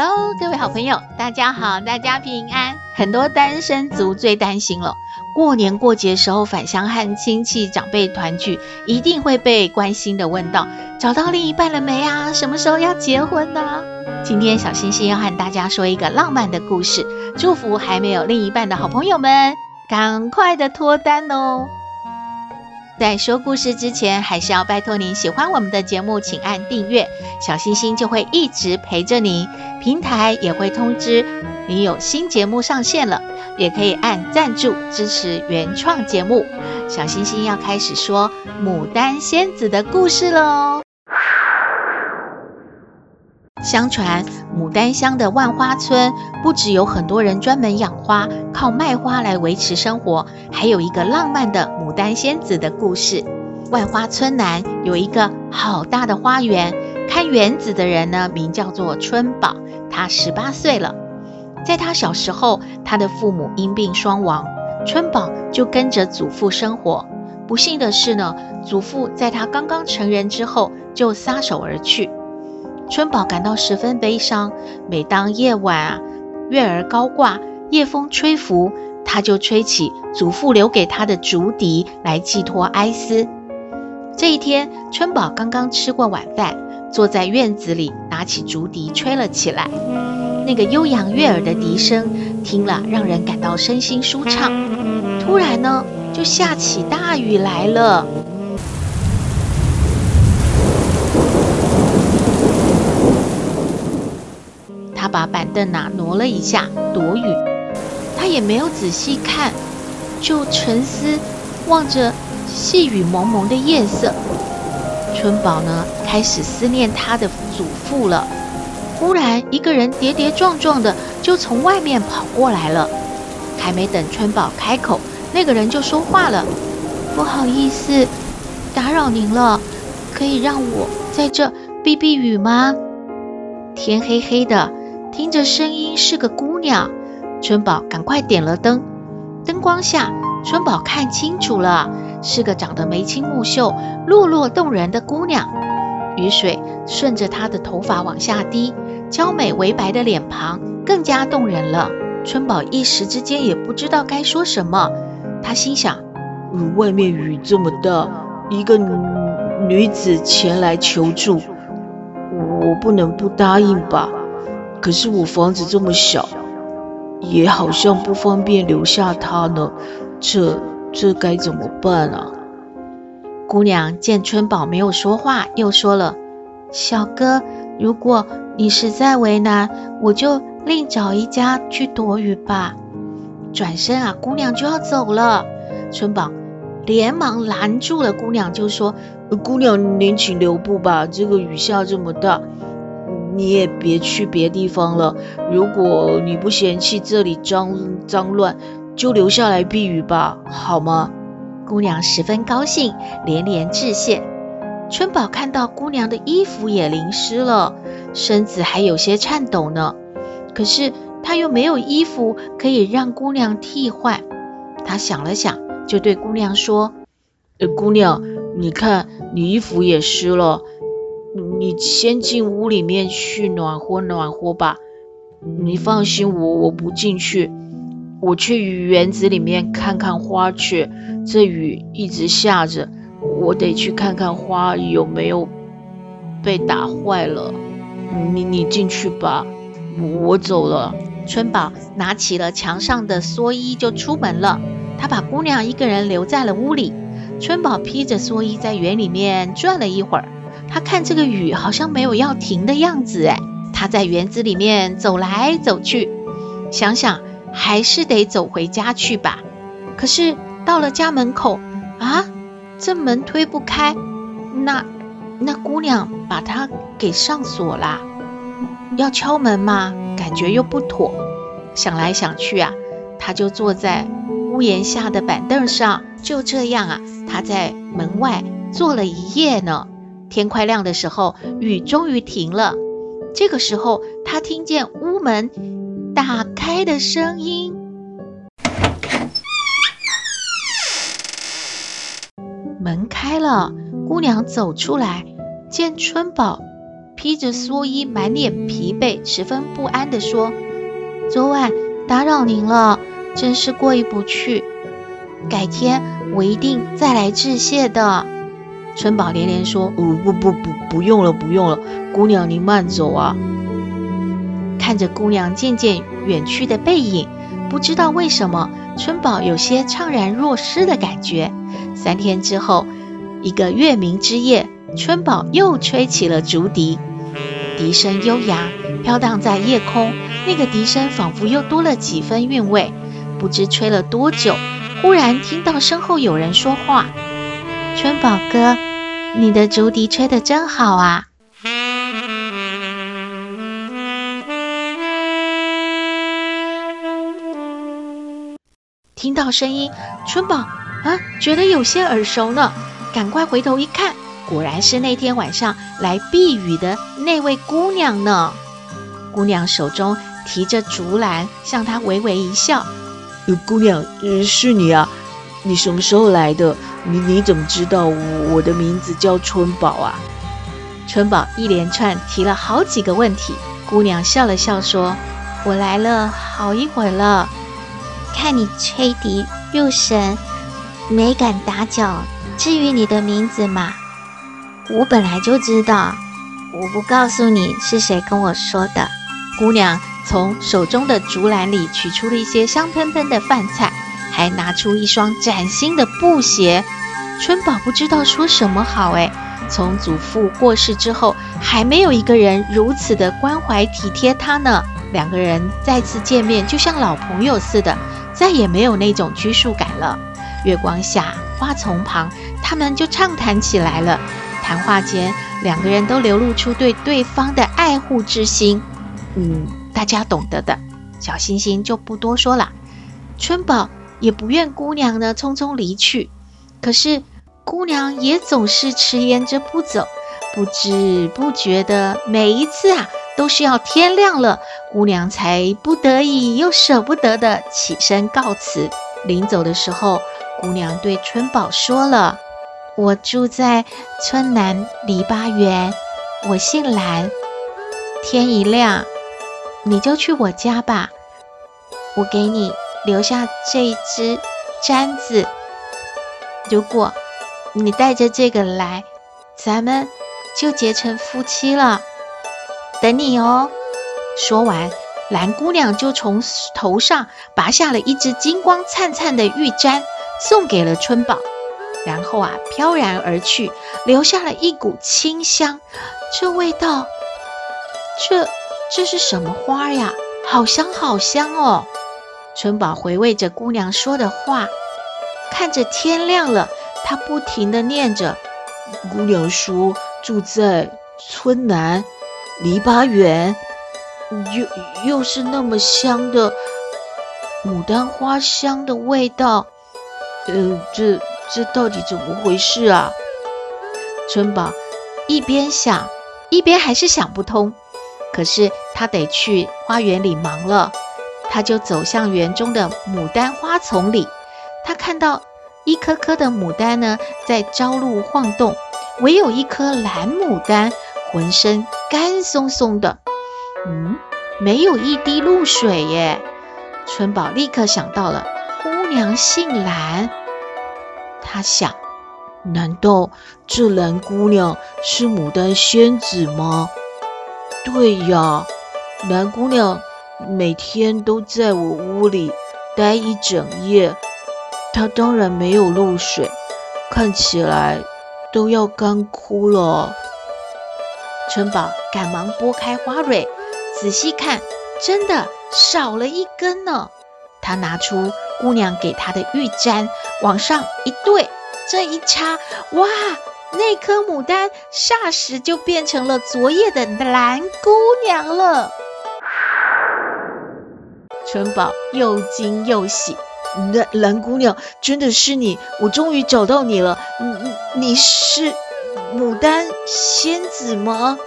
Hello，各位好朋友，大家好，大家平安。很多单身族最担心了，过年过节时候返乡和亲戚长辈团聚，一定会被关心的问到：找到另一半了没啊？什么时候要结婚呢？今天小星星要和大家说一个浪漫的故事，祝福还没有另一半的好朋友们，赶快的脱单哦！在说故事之前，还是要拜托您喜欢我们的节目，请按订阅，小星星就会一直陪着您。平台也会通知你有新节目上线了，也可以按赞助支持原创节目。小星星要开始说牡丹仙子的故事喽。相传牡丹乡的万花村不只有很多人专门养花，靠卖花来维持生活，还有一个浪漫的牡丹仙子的故事。万花村南有一个好大的花园，看园子的人呢，名叫做春宝，他十八岁了。在他小时候，他的父母因病双亡，春宝就跟着祖父生活。不幸的是呢，祖父在他刚刚成人之后就撒手而去。春宝感到十分悲伤。每当夜晚啊，月儿高挂，夜风吹拂，他就吹起祖父留给他的竹笛来寄托哀思。这一天，春宝刚刚吃过晚饭，坐在院子里，拿起竹笛吹了起来。那个悠扬悦耳的笛声，听了让人感到身心舒畅。突然呢，就下起大雨来了。把板凳拿挪了一下躲雨，他也没有仔细看，就沉思望着细雨蒙蒙的夜色。春宝呢，开始思念他的祖父了。忽然，一个人跌跌撞撞的就从外面跑过来了。还没等春宝开口，那个人就说话了：“不好意思，打扰您了，可以让我在这避避雨吗？”天黑黑的。听着声音是个姑娘，春宝赶快点了灯。灯光下，春宝看清楚了，是个长得眉清目秀、落落动人的姑娘。雨水顺着她的头发往下滴，娇美微白的脸庞更加动人了。春宝一时之间也不知道该说什么，她心想：外面雨这么大，一个女子前来求助，我不能不答应吧。可是我房子这么小，也好像不方便留下她呢，这这该怎么办啊？姑娘见春宝没有说话，又说了：“小哥，如果你实在为难，我就另找一家去躲雨吧。”转身啊，姑娘就要走了。春宝连忙拦住了姑娘，就说：“姑娘，您请留步吧，这个雨下这么大。”你也别去别地方了。如果你不嫌弃这里脏脏乱，就留下来避雨吧，好吗？姑娘十分高兴，连连致谢。春宝看到姑娘的衣服也淋湿了，身子还有些颤抖呢。可是他又没有衣服可以让姑娘替换。他想了想，就对姑娘说：“呃，姑娘，你看你衣服也湿了。”你先进屋里面去暖和暖和吧。你放心我，我不进去，我去园子里面看看花去。这雨一直下着，我得去看看花有没有被打坏了。你你进去吧，我走了。春宝拿起了墙上的蓑衣就出门了。他把姑娘一个人留在了屋里。春宝披着蓑衣在园里面转了一会儿。他看这个雨好像没有要停的样子，哎，他在园子里面走来走去，想想还是得走回家去吧。可是到了家门口啊，这门推不开，那那姑娘把他给上锁啦。要敲门嘛，感觉又不妥。想来想去啊，他就坐在屋檐下的板凳上。就这样啊，他在门外坐了一夜呢。天快亮的时候，雨终于停了。这个时候，他听见屋门打开的声音。门开了，姑娘走出来，见春宝披着蓑衣，满脸疲惫，十分不安地说：“昨晚打扰您了，真是过意不去。改天我一定再来致谢的。”春宝连连说：“哦，不不不，不用了，不用了，姑娘您慢走啊。”看着姑娘渐渐远去的背影，不知道为什么，春宝有些怅然若失的感觉。三天之后，一个月明之夜，春宝又吹起了竹笛，笛声悠扬，飘荡在夜空。那个笛声仿佛又多了几分韵味。不知吹了多久，忽然听到身后有人说话：“春宝哥，你的竹笛吹得真好啊！”听到声音，春宝。啊，觉得有些耳熟呢，赶快回头一看，果然是那天晚上来避雨的那位姑娘呢。姑娘手中提着竹篮，向他微微一笑：“，姑娘，呃，是你啊？你什么时候来的？你你怎么知道我，我的名字叫春宝啊？”春宝一连串提了好几个问题，姑娘笑了笑说：“我来了好一会儿了，看你吹笛入神。”没敢打搅。至于你的名字嘛，我本来就知道。我不告诉你是谁跟我说的。姑娘从手中的竹篮里取出了一些香喷喷的饭菜，还拿出一双崭新的布鞋。春宝不知道说什么好哎。从祖父过世之后，还没有一个人如此的关怀体贴他呢。两个人再次见面，就像老朋友似的，再也没有那种拘束感了。月光下，花丛旁，他们就畅谈起来了。谈话间，两个人都流露出对对方的爱护之心。嗯，大家懂得的。小星星就不多说了。春宝也不愿姑娘呢匆匆离去，可是姑娘也总是迟延着不走。不知不觉的，每一次啊，都是要天亮了，姑娘才不得已又舍不得的起身告辞。临走的时候，姑娘对春宝说了：“我住在村南篱笆园，我姓兰。天一亮，你就去我家吧。我给你留下这一支簪子，如果你带着这个来，咱们就结成夫妻了。等你哦。”说完，蓝姑娘就从头上拔下了一支金光灿灿的玉簪。送给了春宝，然后啊，飘然而去，留下了一股清香。这味道，这这是什么花呀？好香，好香哦！春宝回味着姑娘说的话，看着天亮了，他不停地念着：“姑娘说住在村南篱笆园，又又是那么香的牡丹花香的味道。”呃，这这到底怎么回事啊？春宝一边想，一边还是想不通。可是他得去花园里忙了，他就走向园中的牡丹花丛里。他看到一颗颗的牡丹呢，在朝露晃动，唯有一颗蓝牡丹，浑身干松松的，嗯，没有一滴露水耶。春宝立刻想到了。姑娘姓蓝，他想，难道这蓝姑娘是牡丹仙子吗？对呀，蓝姑娘每天都在我屋里待一整夜，它当然没有露水，看起来都要干枯了。春宝赶忙拨开花蕊，仔细看，真的少了一根呢。他拿出。姑娘给他的玉簪往上一对，这一插，哇，那颗牡丹霎时就变成了昨夜的蓝姑娘了。春宝又惊又喜，蓝蓝姑娘真的是你，我终于找到你了。你你是牡丹仙子吗？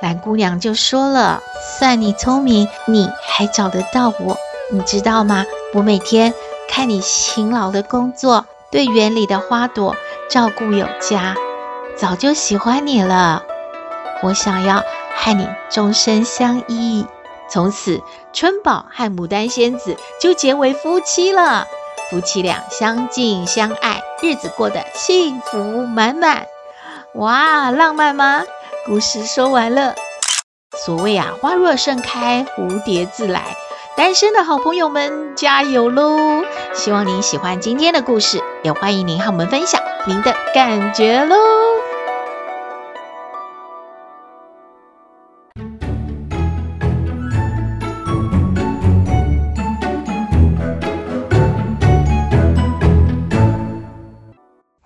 蓝姑娘就说了：“算你聪明，你还找得到我。你知道吗？我每天看你勤劳的工作，对园里的花朵。”照顾有加，早就喜欢你了。我想要和你终身相依，从此春宝和牡丹仙子就结为夫妻了。夫妻俩相敬相爱，日子过得幸福满满。哇，浪漫吗？故事说完了。所谓啊，花若盛开，蝴蝶自来。单身的好朋友们，加油喽！希望您喜欢今天的故事，也欢迎您和我们分享。您的感觉喽。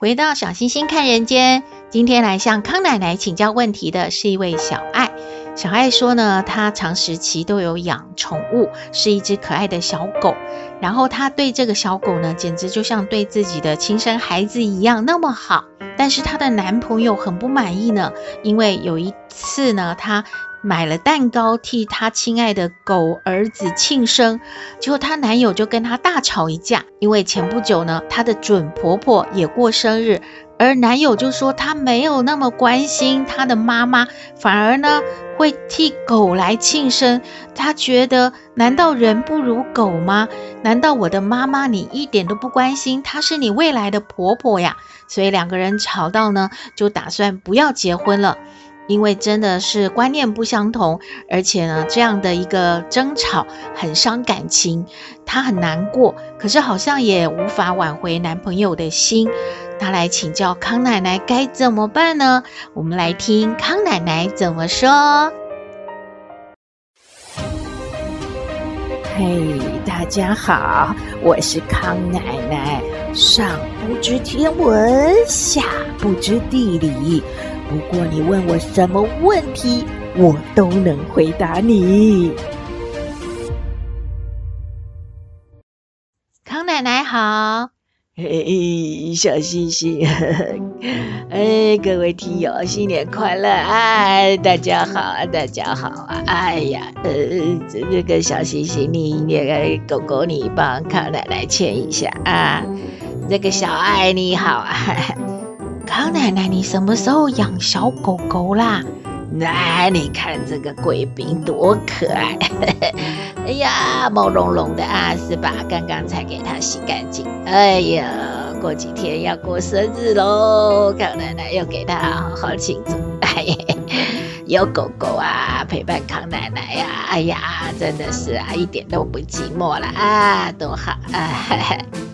回到小星星看人间，今天来向康奶奶请教问题的是一位小爱。小爱说呢，她长时期都有养宠物，是一只可爱的小狗。然后她对这个小狗呢，简直就像对自己的亲生孩子一样那么好。但是她的男朋友很不满意呢，因为有一次呢，她买了蛋糕替她亲爱的狗儿子庆生，结果她男友就跟她大吵一架，因为前不久呢，她的准婆婆也过生日。而男友就说他没有那么关心他的妈妈，反而呢会替狗来庆生。他觉得，难道人不如狗吗？难道我的妈妈你一点都不关心？她是你未来的婆婆呀。所以两个人吵到呢，就打算不要结婚了。因为真的是观念不相同，而且呢，这样的一个争吵很伤感情，她很难过，可是好像也无法挽回男朋友的心。她来请教康奶奶该怎么办呢？我们来听康奶奶怎么说。嘿，大家好，我是康奶奶，上不知天文，下不知地理。不过你问我什么问题，我都能回答你。康奶奶好，嘿，小星星，哎，各位听友，新年快乐！哎，大家好啊，大家好啊！哎呀，呃，这个小星星，你那个狗狗，你帮康奶奶牵一下啊。这个小爱你好啊。康奶奶，你什么时候养小狗狗啦？那，你看这个贵宾多可爱！哎呀，毛茸茸的啊，是吧？刚刚才给它洗干净。哎呀，过几天要过生日喽，康奶奶要给它好好庆祝。哎呀，有狗狗啊陪伴康奶奶呀，哎呀，真的是啊，一点都不寂寞了啊，多好啊！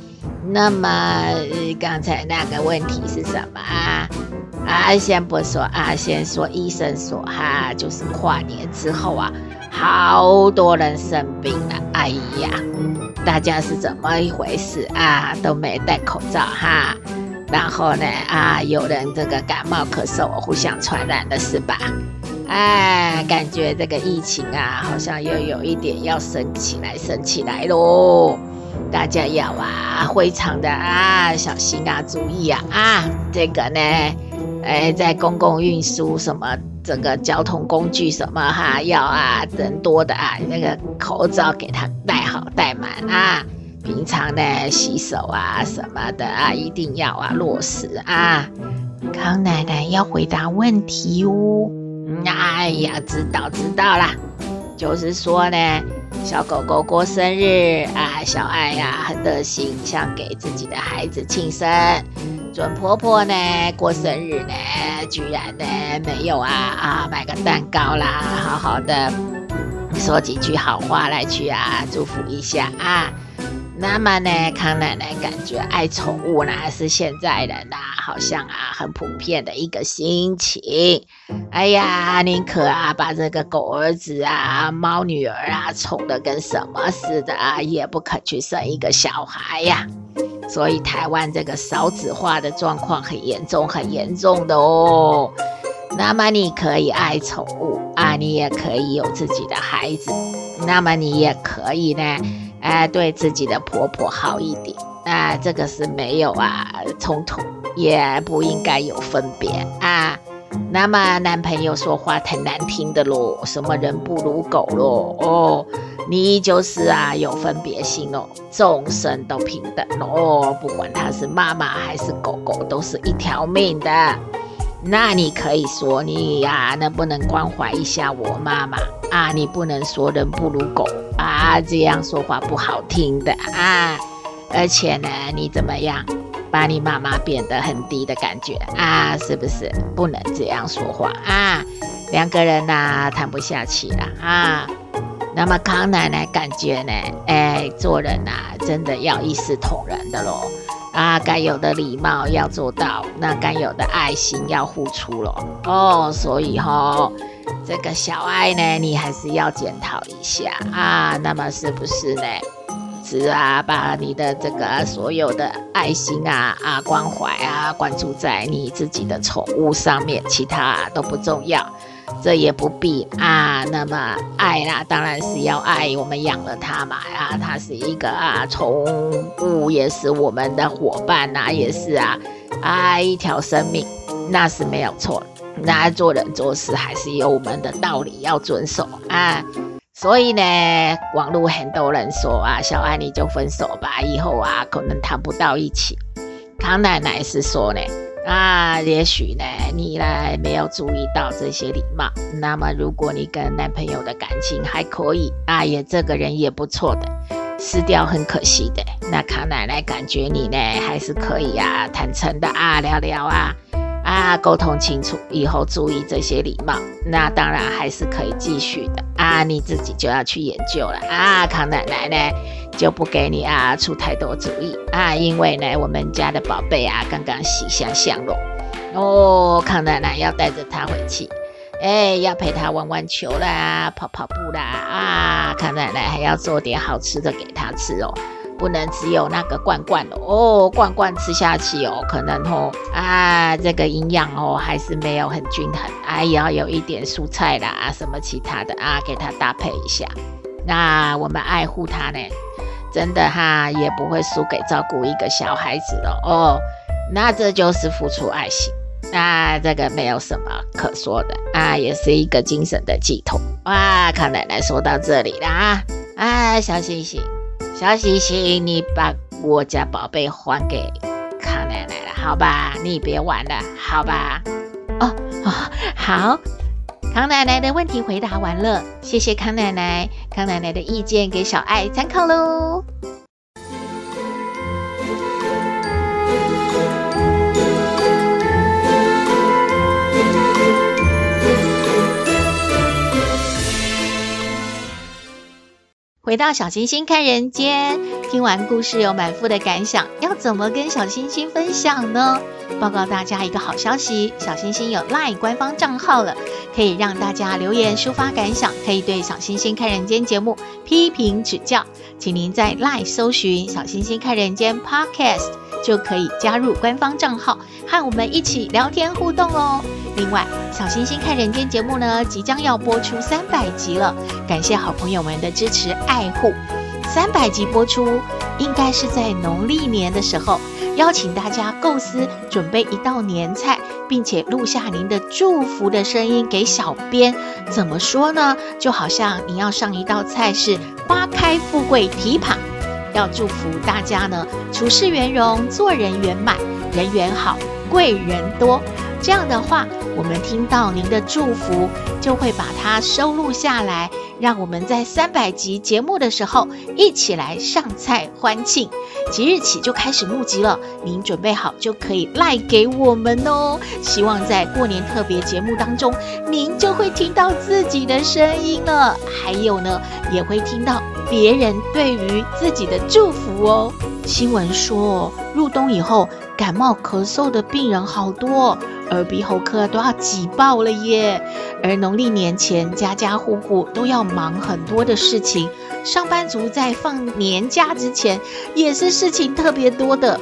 那么刚才那个问题是什么啊？啊，先不说啊，先说医生说哈、就是跨年之后啊，好多人生病了。哎呀，大家是怎么一回事啊？都没戴口罩哈。然后呢啊，有人这个感冒咳嗽，互相传染的是吧？哎，感觉这个疫情啊，好像又有一点要升起来，升起来喽。大家要啊，非常的啊小心啊，注意啊啊，这个呢，哎，在公共运输什么这个交通工具什么哈，要啊人多的啊，那个口罩给他戴好戴满啊，平常呢洗手啊什么的啊，一定要啊落实啊。康奶奶要回答问题哦。哎呀，知道知道啦，就是说呢。小狗狗过生日啊，小爱呀、啊、很热心，想给自己的孩子庆生。准婆婆呢过生日呢，居然呢没有啊啊买个蛋糕啦，好好的说几句好话来去啊祝福一下啊。那么呢，康奶奶感觉爱宠物呢是现在人呐、好像啊很普遍的一个心情。哎呀，宁可啊把这个狗儿子啊、猫女儿啊宠得跟什么似的啊，也不肯去生一个小孩呀。所以台湾这个少子化的状况很严重，很严重的哦。那么你可以爱宠物啊，你也可以有自己的孩子，那么你也可以呢，哎，对自己的婆婆好一点啊，这个是没有啊冲突，也不应该有分别啊。那么男朋友说话太难听的喽，什么人不如狗喽，哦，你就是啊有分别心哦，众生都平等哦，不管他是妈妈还是狗狗，都是一条命的。那你可以说你呀、能不能关怀一下我妈妈啊？你不能说人不如狗啊，这样说话不好听的啊。而且呢，你怎么样？把你妈妈贬得很低的感觉啊，是不是？不能这样说话啊！两个人呐、啊、谈不下去了啊。那么康奶奶感觉呢，哎，做人呐、啊，真的要一视同仁的喽啊，该有的礼貌要做到，那该有的爱心要付出喽哦。所以哈、哦，这个小爱呢，你还是要检讨一下啊。那么是不是呢？是啊，把你的这个所有的爱心啊啊关怀啊关注在你自己的宠物上面，其他都不重要，这也不必啊。那么爱啦，当然是要爱，我们养了它嘛啊，它是一个啊宠物，也是我们的伙伴呐、啊，也是啊啊一条生命，那是没有错。那做人做事还是有我们的道理要遵守啊。所以呢，网络很多人说啊，小爱你就分手吧，以后啊可能谈不到一起。康奶奶是说呢，啊，也许呢你呢没有注意到这些礼貌。那么如果你跟男朋友的感情还可以，啊也这个人也不错的，失掉很可惜的。那康奶奶感觉你呢还是可以啊，坦诚的啊聊聊啊。啊，沟通清楚以后注意这些礼貌，那当然还是可以继续的啊。你自己就要去研究了啊。康奶奶呢就不给你啊出太多主意啊，因为呢我们家的宝贝啊刚刚喜香相落哦，康奶奶要带着他回去，哎，要陪他玩玩球啦，跑跑步啦啊。康奶奶还要做点好吃的给他吃哦。不能只有那个罐罐哦，罐罐吃下去哦，可能哦啊，这个营养哦还是没有很均衡，啊，也要有一点蔬菜啦，啊什么其他的啊，给它搭配一下。那我们爱护它呢，真的哈，也不会输给照顾一个小孩子的哦。那这就是付出爱心，那这个没有什么可说的啊，也是一个精神的寄托。哇，康奶奶说到这里了啊，啊，小星星。小星星，你把我家宝贝还给康奶奶了，好吧？你别玩了，好吧？哦哦，好。康奶奶的问题回答完了，谢谢康奶奶。康奶奶的意见给小爱参考喽。回到小星星看人间，听完故事有满腹的感想，要怎么跟小星星分享呢？报告大家一个好消息，小星星有 LINE 官方账号了，可以让大家留言抒发感想，可以对小星星看人间节目批评指教，请您在 LINE 搜寻小星星看人间 Podcast。就可以加入官方账号，和我们一起聊天互动哦。另外，小星星看人间节目呢，即将要播出三百集了，感谢好朋友们的支持爱护。三百集播出，应该是在农历年的时候，邀请大家构思准备一道年菜，并且录下您的祝福的声音给小编。怎么说呢？就好像你要上一道菜是花开富贵蹄膀。要祝福大家呢，处事圆融，做人圆满，人缘好，贵人多。这样的话，我们听到您的祝福，就会把它收录下来，让我们在三百集节目的时候一起来上菜欢庆。即日起就开始募集了，您准备好就可以赖给我们哦。希望在过年特别节目当中，您就会听到自己的声音了，还有呢，也会听到。别人对于自己的祝福哦。新闻说，入冬以后感冒咳嗽的病人好多，耳鼻喉科都要挤爆了耶。而农历年前，家家户户都要忙很多的事情，上班族在放年假之前也是事情特别多的。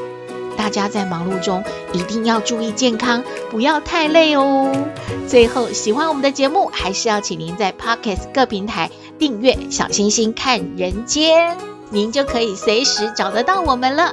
大家在忙碌中一定要注意健康，不要太累哦。最后，喜欢我们的节目，还是要请您在 Pocket 各平台订阅“小星星看人间”，您就可以随时找得到我们了。